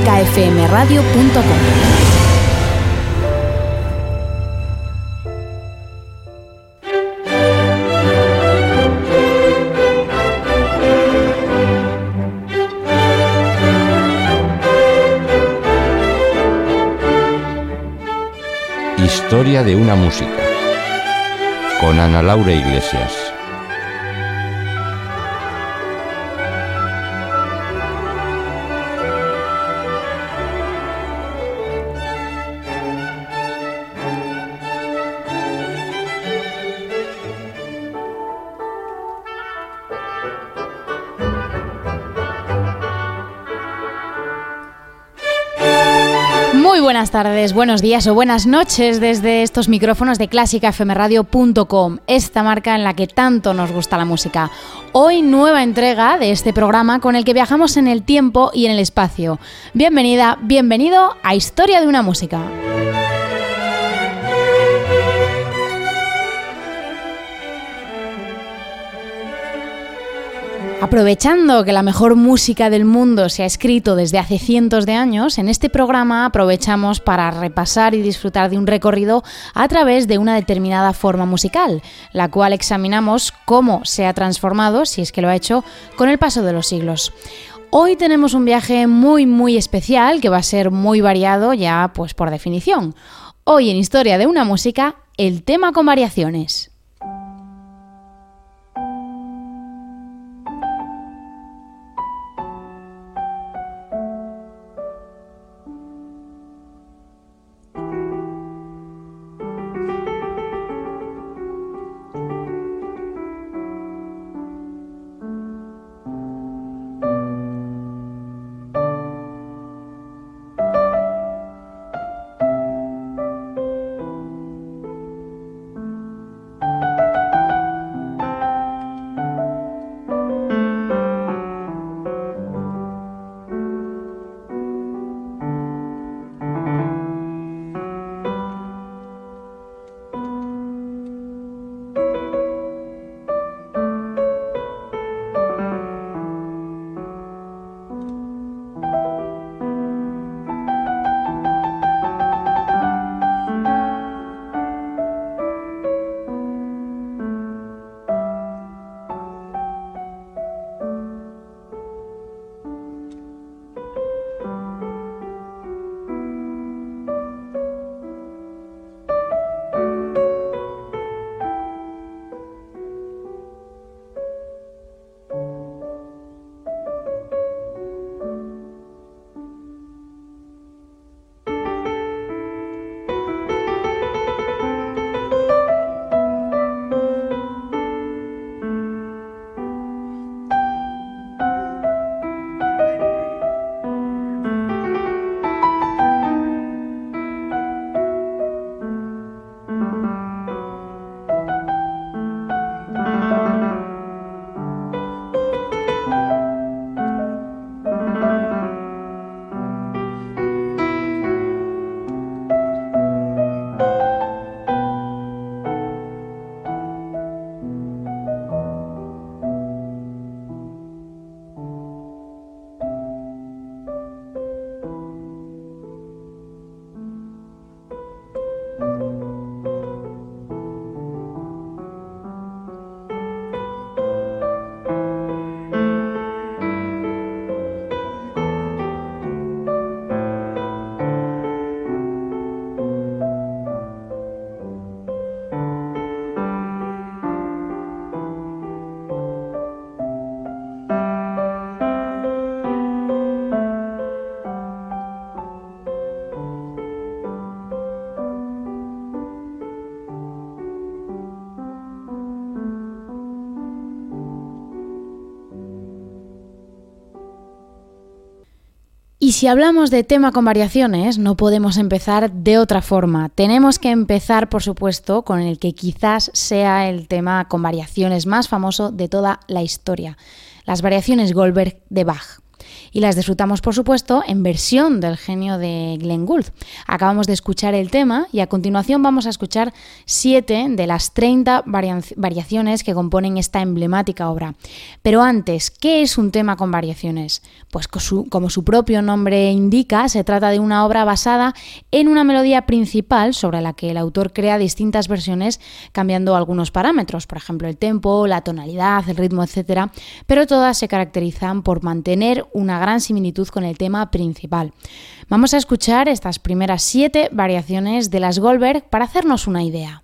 clásicafmradio.com. Historia de una música con Ana Laura Iglesias. Buenas tardes, buenos días o buenas noches desde estos micrófonos de clásicafmradio.com, esta marca en la que tanto nos gusta la música. Hoy nueva entrega de este programa con el que viajamos en el tiempo y en el espacio. Bienvenida, bienvenido a Historia de una música. Aprovechando que la mejor música del mundo se ha escrito desde hace cientos de años, en este programa aprovechamos para repasar y disfrutar de un recorrido a través de una determinada forma musical, la cual examinamos cómo se ha transformado, si es que lo ha hecho, con el paso de los siglos. Hoy tenemos un viaje muy muy especial que va a ser muy variado ya pues por definición. Hoy en Historia de una música, el tema con variaciones. Si hablamos de tema con variaciones, no podemos empezar de otra forma. Tenemos que empezar, por supuesto, con el que quizás sea el tema con variaciones más famoso de toda la historia, las variaciones Goldberg de Bach. Y las disfrutamos por supuesto en versión del genio de Glenn Gould. Acabamos de escuchar el tema y a continuación vamos a escuchar siete de las 30 variaciones que componen esta emblemática obra. Pero antes, ¿qué es un tema con variaciones? Pues como su propio nombre indica, se trata de una obra basada en una melodía principal sobre la que el autor crea distintas versiones cambiando algunos parámetros, por ejemplo el tempo, la tonalidad, el ritmo, etc. Pero todas se caracterizan por mantener una gran similitud con el tema principal. Vamos a escuchar estas primeras siete variaciones de las Goldberg para hacernos una idea.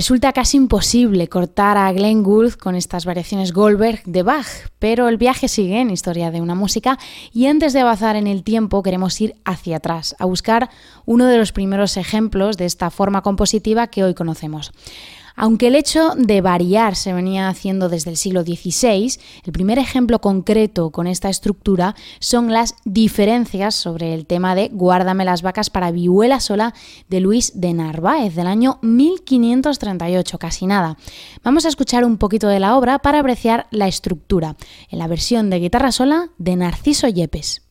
Resulta casi imposible cortar a Glenn Gould con estas variaciones Goldberg de Bach, pero el viaje sigue en Historia de una música y antes de avanzar en el tiempo queremos ir hacia atrás, a buscar uno de los primeros ejemplos de esta forma compositiva que hoy conocemos. Aunque el hecho de variar se venía haciendo desde el siglo XVI, el primer ejemplo concreto con esta estructura son las diferencias sobre el tema de Guárdame las vacas para vihuela sola de Luis de Narváez del año 1538, casi nada. Vamos a escuchar un poquito de la obra para apreciar la estructura, en la versión de guitarra sola de Narciso Yepes.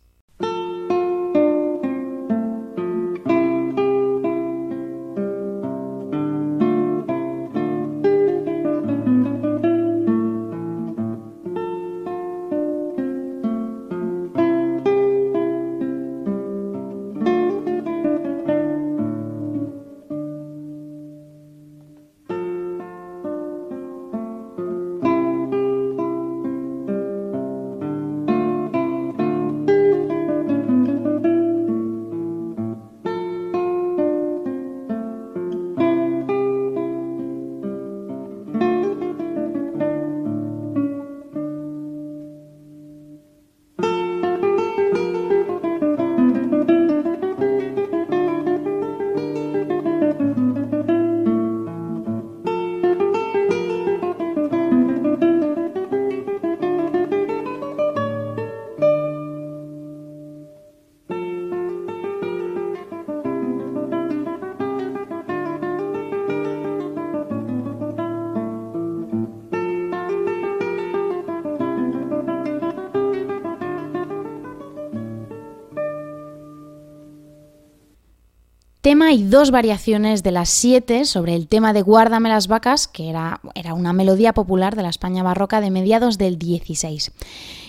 Tema y dos variaciones de las siete sobre el tema de Guárdame las vacas, que era, era una melodía popular de la España barroca de mediados del 16.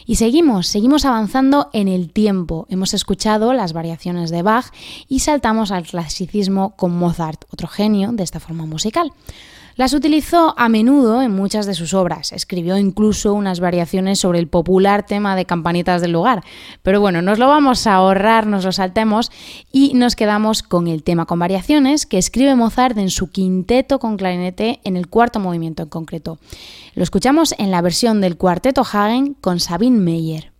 Y seguimos, seguimos avanzando en el tiempo. Hemos escuchado las variaciones de Bach y saltamos al clasicismo con Mozart, otro genio de esta forma musical. Las utilizó a menudo en muchas de sus obras. Escribió incluso unas variaciones sobre el popular tema de campanitas del lugar. Pero bueno, nos lo vamos a ahorrar, nos lo saltemos y nos quedamos con el tema con variaciones que escribe Mozart en su quinteto con clarinete en el cuarto movimiento en concreto. Lo escuchamos en la versión del cuarteto Hagen con Sabine Meyer.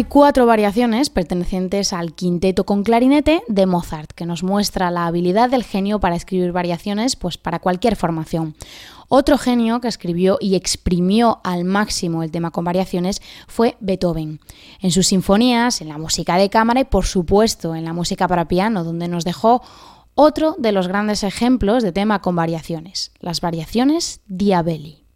Hay cuatro variaciones pertenecientes al quinteto con clarinete de Mozart, que nos muestra la habilidad del genio para escribir variaciones pues, para cualquier formación. Otro genio que escribió y exprimió al máximo el tema con variaciones fue Beethoven. En sus sinfonías, en la música de cámara y por supuesto en la música para piano, donde nos dejó otro de los grandes ejemplos de tema con variaciones, las variaciones Diabelli.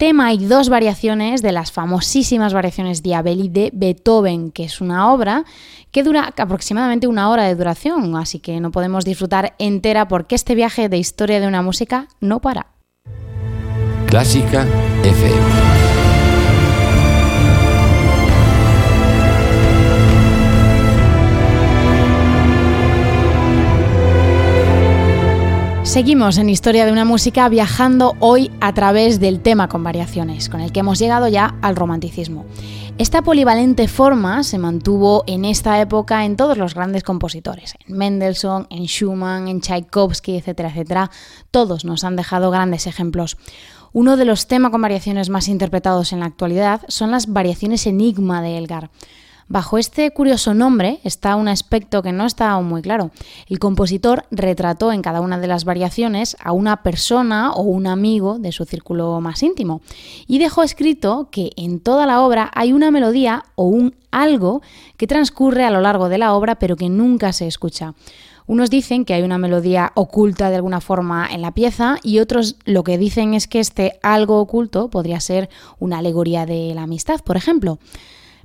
Tema y dos variaciones de las famosísimas variaciones Diabelli de Beethoven, que es una obra que dura aproximadamente una hora de duración, así que no podemos disfrutar entera porque este viaje de historia de una música no para. Clásica FM. Seguimos en Historia de una música viajando hoy a través del tema con variaciones, con el que hemos llegado ya al romanticismo. Esta polivalente forma se mantuvo en esta época en todos los grandes compositores, en Mendelssohn, en Schumann, en Tchaikovsky, etcétera, etcétera. Todos nos han dejado grandes ejemplos. Uno de los temas con variaciones más interpretados en la actualidad son las variaciones Enigma de Elgar. Bajo este curioso nombre está un aspecto que no está muy claro. El compositor retrató en cada una de las variaciones a una persona o un amigo de su círculo más íntimo y dejó escrito que en toda la obra hay una melodía o un algo que transcurre a lo largo de la obra pero que nunca se escucha. Unos dicen que hay una melodía oculta de alguna forma en la pieza y otros lo que dicen es que este algo oculto podría ser una alegoría de la amistad, por ejemplo.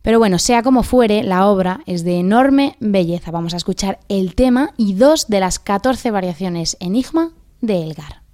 Pero bueno, sea como fuere, la obra es de enorme belleza. Vamos a escuchar el tema y dos de las 14 variaciones Enigma de Elgar.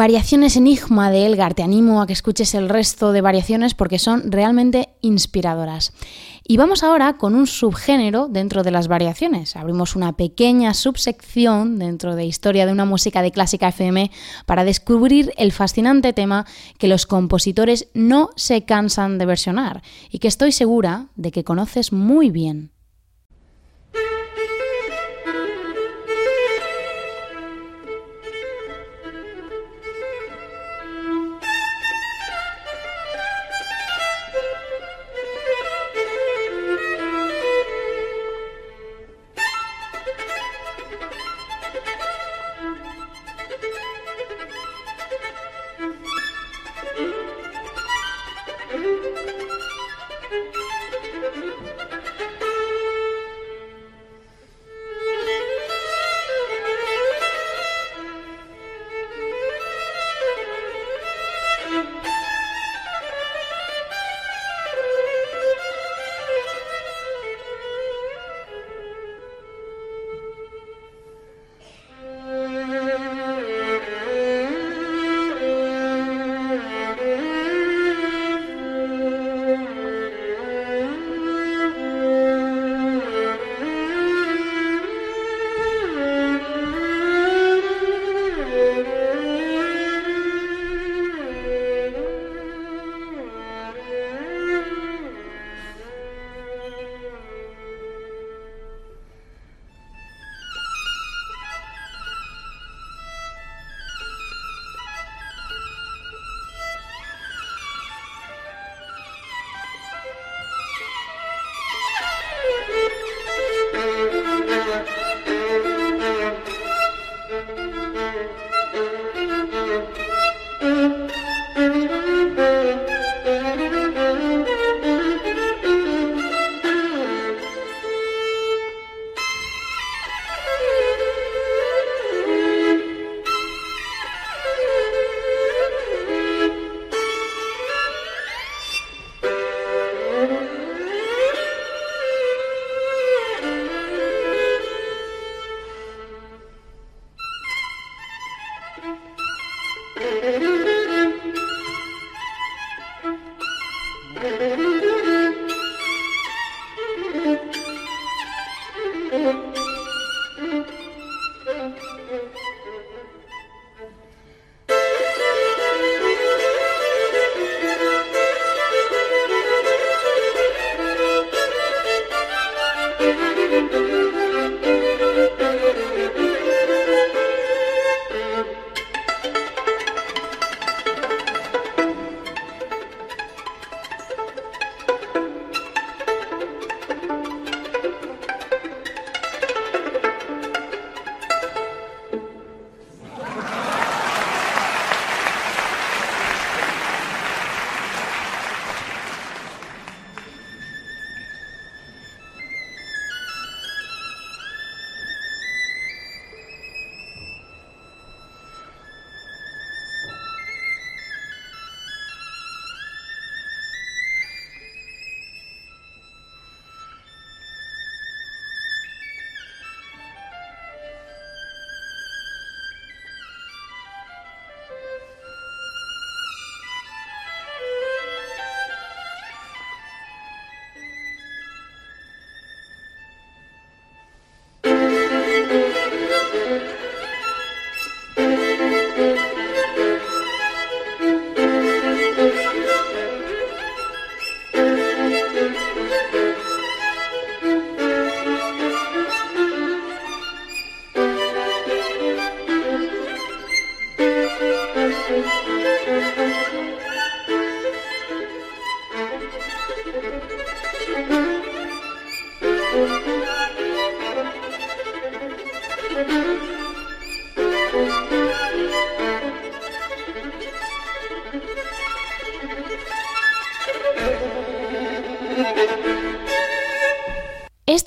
Variaciones Enigma de Elgar, te animo a que escuches el resto de variaciones porque son realmente inspiradoras. Y vamos ahora con un subgénero dentro de las variaciones. Abrimos una pequeña subsección dentro de Historia de una música de clásica FM para descubrir el fascinante tema que los compositores no se cansan de versionar y que estoy segura de que conoces muy bien.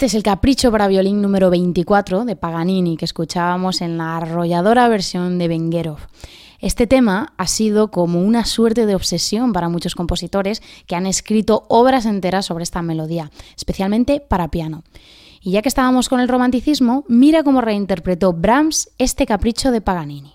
Este es el capricho para violín número 24 de Paganini que escuchábamos en la arrolladora versión de Benguerov. Este tema ha sido como una suerte de obsesión para muchos compositores que han escrito obras enteras sobre esta melodía, especialmente para piano. Y ya que estábamos con el romanticismo, mira cómo reinterpretó Brahms este capricho de Paganini.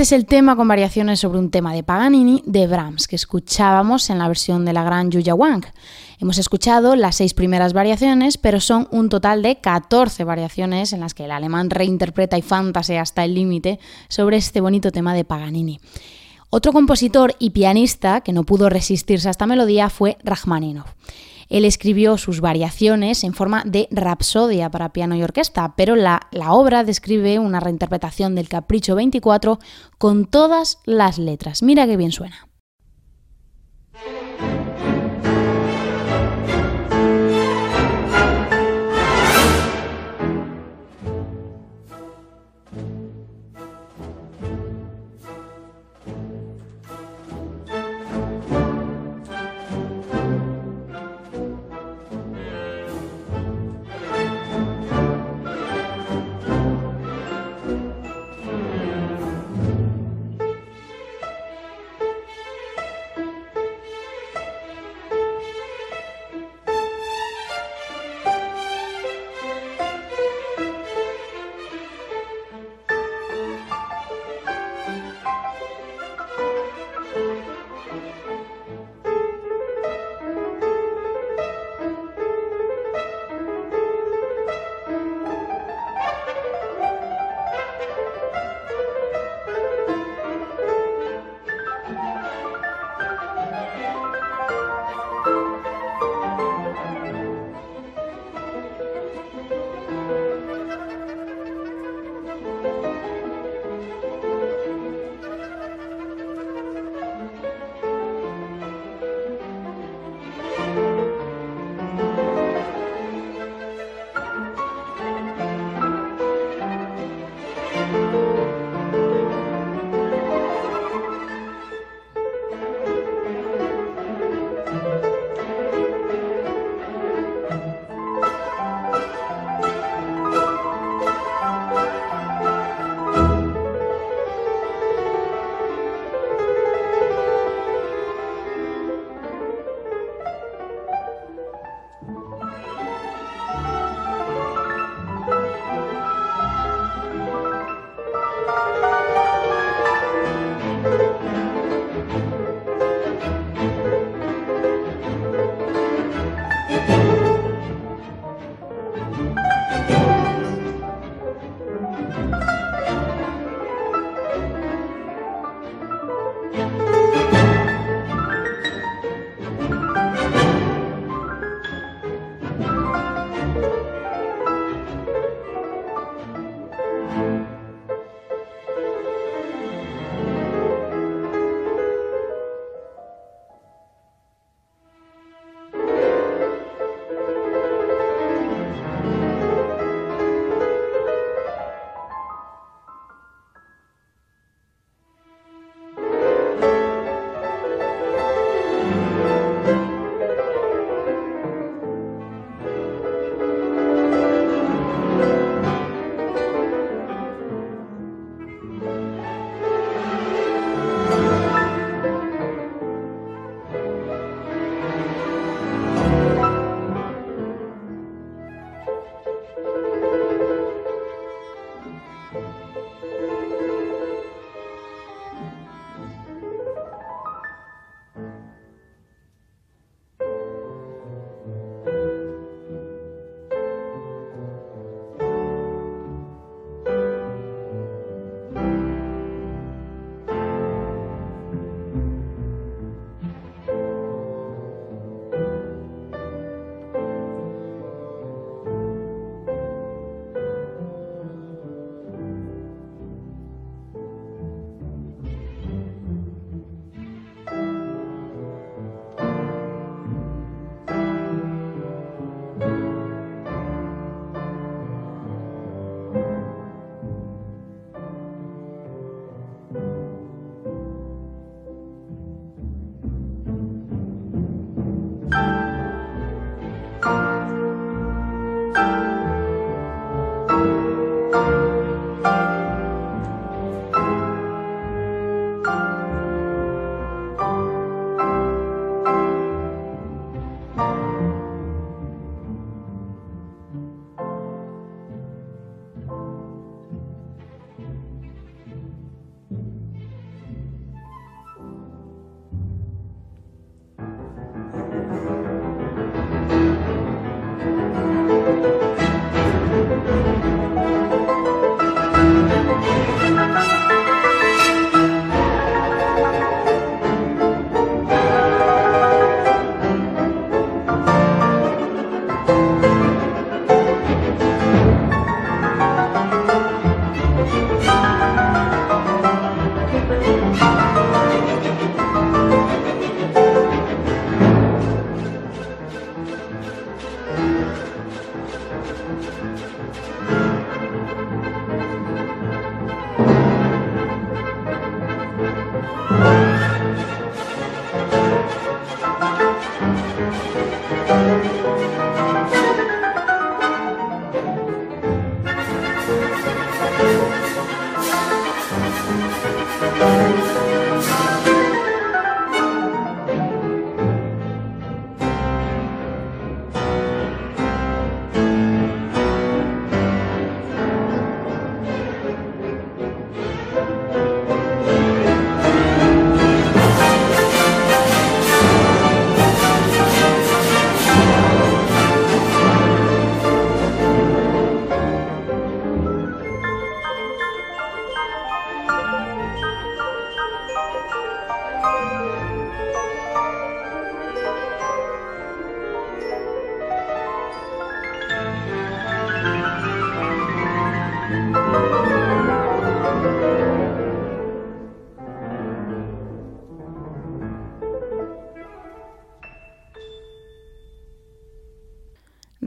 Este es el tema con variaciones sobre un tema de Paganini de Brahms que escuchábamos en la versión de la gran Yuya Wang. Hemos escuchado las seis primeras variaciones, pero son un total de 14 variaciones en las que el alemán reinterpreta y fantasea hasta el límite sobre este bonito tema de Paganini. Otro compositor y pianista que no pudo resistirse a esta melodía fue Rachmaninoff. Él escribió sus variaciones en forma de rapsodia para piano y orquesta, pero la, la obra describe una reinterpretación del Capricho 24 con todas las letras. Mira qué bien suena.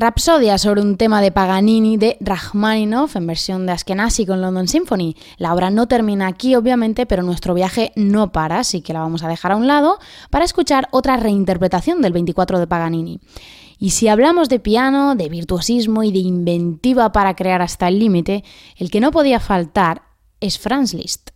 Rapsodia sobre un tema de Paganini de Rachmaninoff en versión de Askenazi con London Symphony. La obra no termina aquí, obviamente, pero nuestro viaje no para, así que la vamos a dejar a un lado para escuchar otra reinterpretación del 24 de Paganini. Y si hablamos de piano, de virtuosismo y de inventiva para crear hasta el límite, el que no podía faltar es Franz Liszt.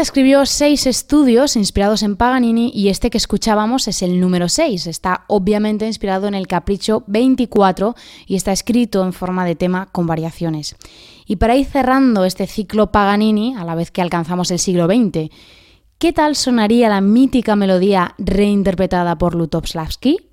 Escribió seis estudios inspirados en Paganini y este que escuchábamos es el número 6. Está obviamente inspirado en el Capricho 24 y está escrito en forma de tema con variaciones. Y para ir cerrando este ciclo Paganini, a la vez que alcanzamos el siglo XX, ¿qué tal sonaría la mítica melodía reinterpretada por Lutovslavski?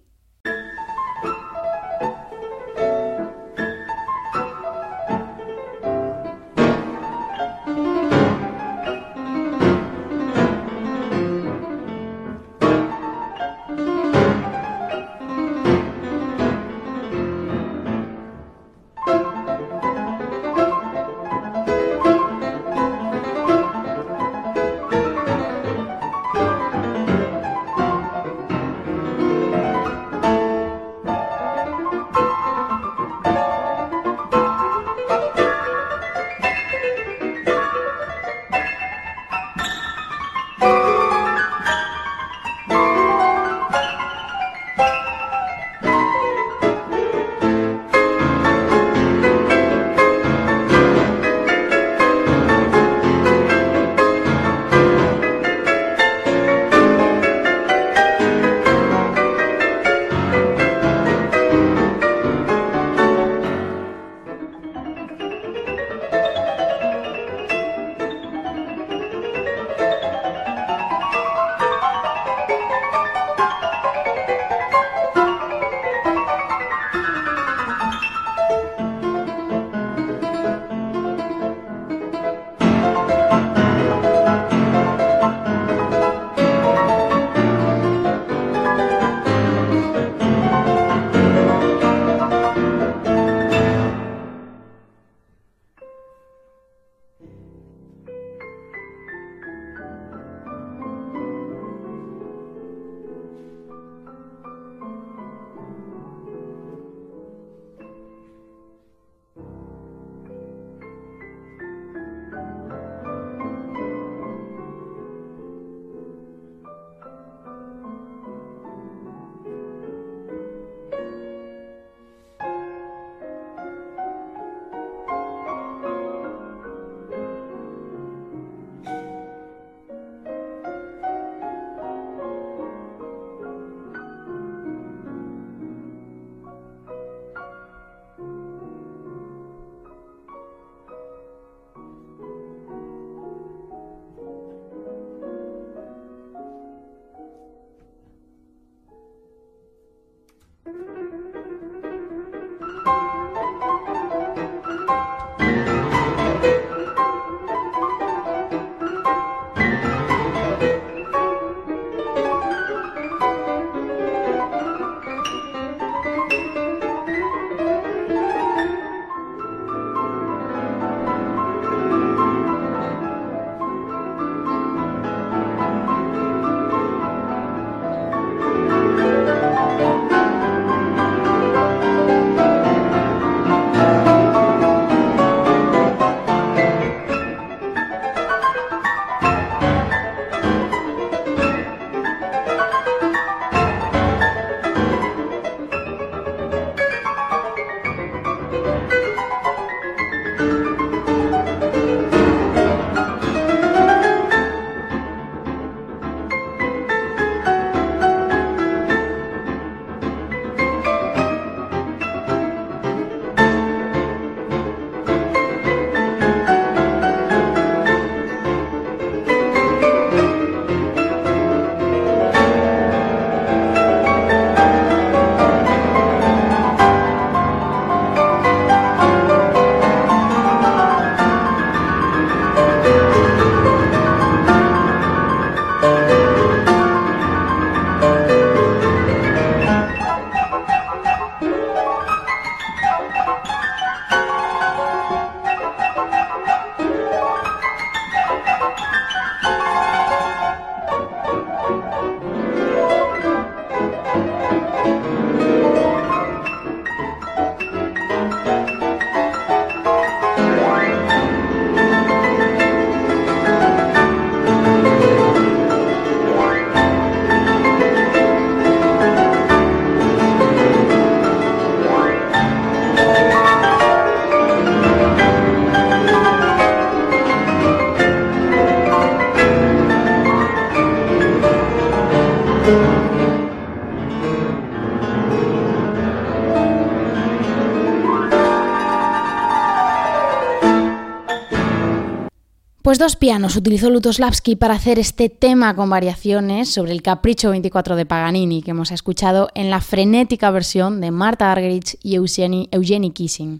Pianos utilizó Lutoslavski para hacer este tema con variaciones sobre el Capricho 24 de Paganini que hemos escuchado en la frenética versión de Marta Argerich y Eugenie, Kissing.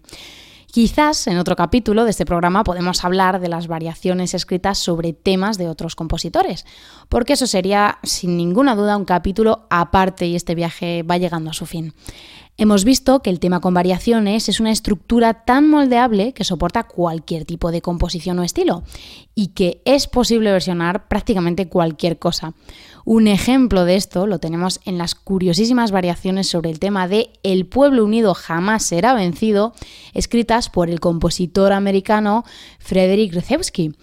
Quizás en otro capítulo de este programa podemos hablar de las variaciones escritas sobre temas de otros compositores, porque eso sería sin ninguna duda un capítulo aparte y este viaje va llegando a su fin. Hemos visto que el tema con variaciones es una estructura tan moldeable que soporta cualquier tipo de composición o estilo y que es posible versionar prácticamente cualquier cosa. Un ejemplo de esto lo tenemos en las curiosísimas variaciones sobre el tema de El pueblo unido jamás será vencido, escritas por el compositor americano Frederick Rzewski.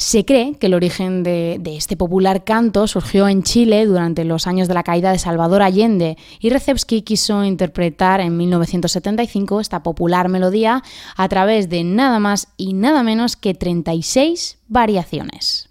Se cree que el origen de, este popular canto surgió en Chile durante los años de la caída de Salvador Allende y Recepsky quiso interpretar en 1975 esta popular melodía a través de nada más y nada menos que 36 variaciones.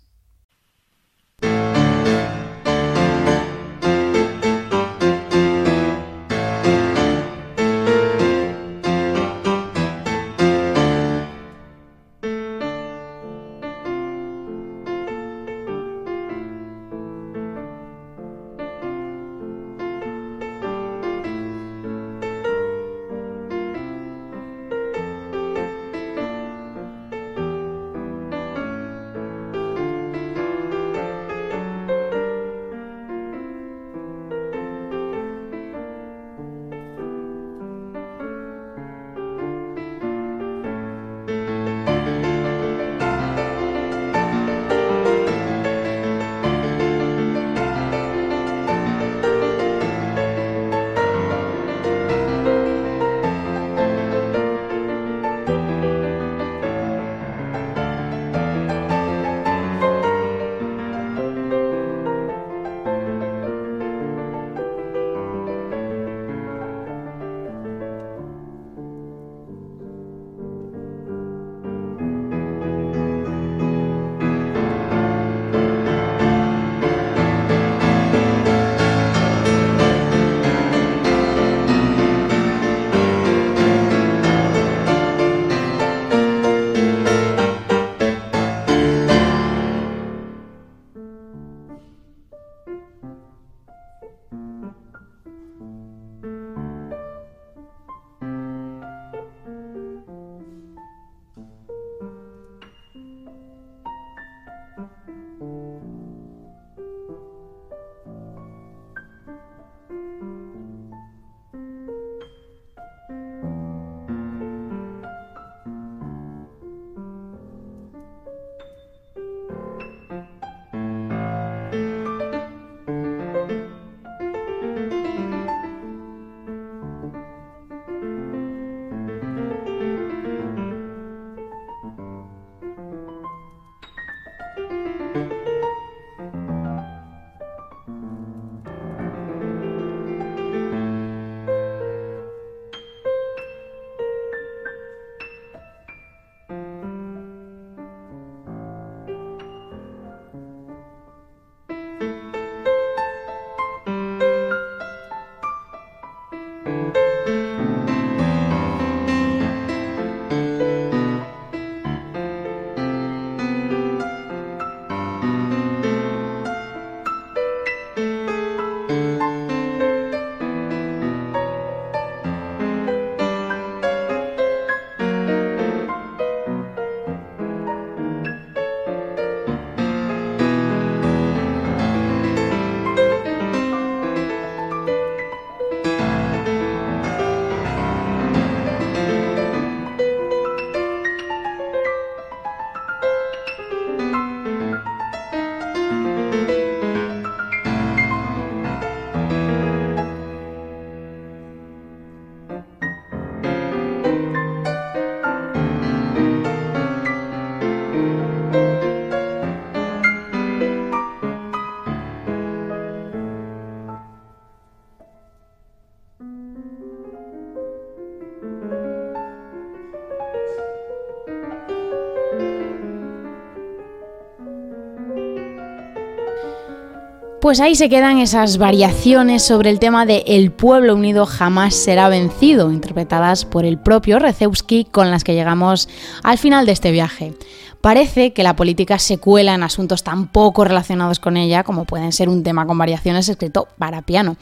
Pues ahí se quedan esas variaciones sobre el tema de El pueblo unido jamás será vencido, interpretadas por el propio Rezewski, con las que llegamos al final de este viaje. Parece que la política se cuela en asuntos tan poco relacionados con ella como pueden ser un tema con variaciones escrito para piano.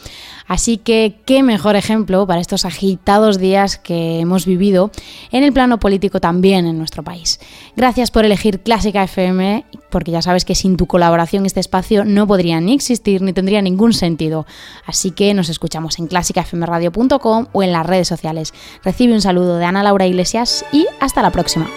Así que qué mejor ejemplo para estos agitados días que hemos vivido en el plano político también en nuestro país. Gracias por elegir Clásica FM, porque ya sabes que sin tu colaboración este espacio no podría ni existir ni tendría ningún sentido. Así que nos escuchamos en clásicafmradio.com o en las redes sociales. Recibe un saludo de Ana Laura Iglesias y hasta la próxima.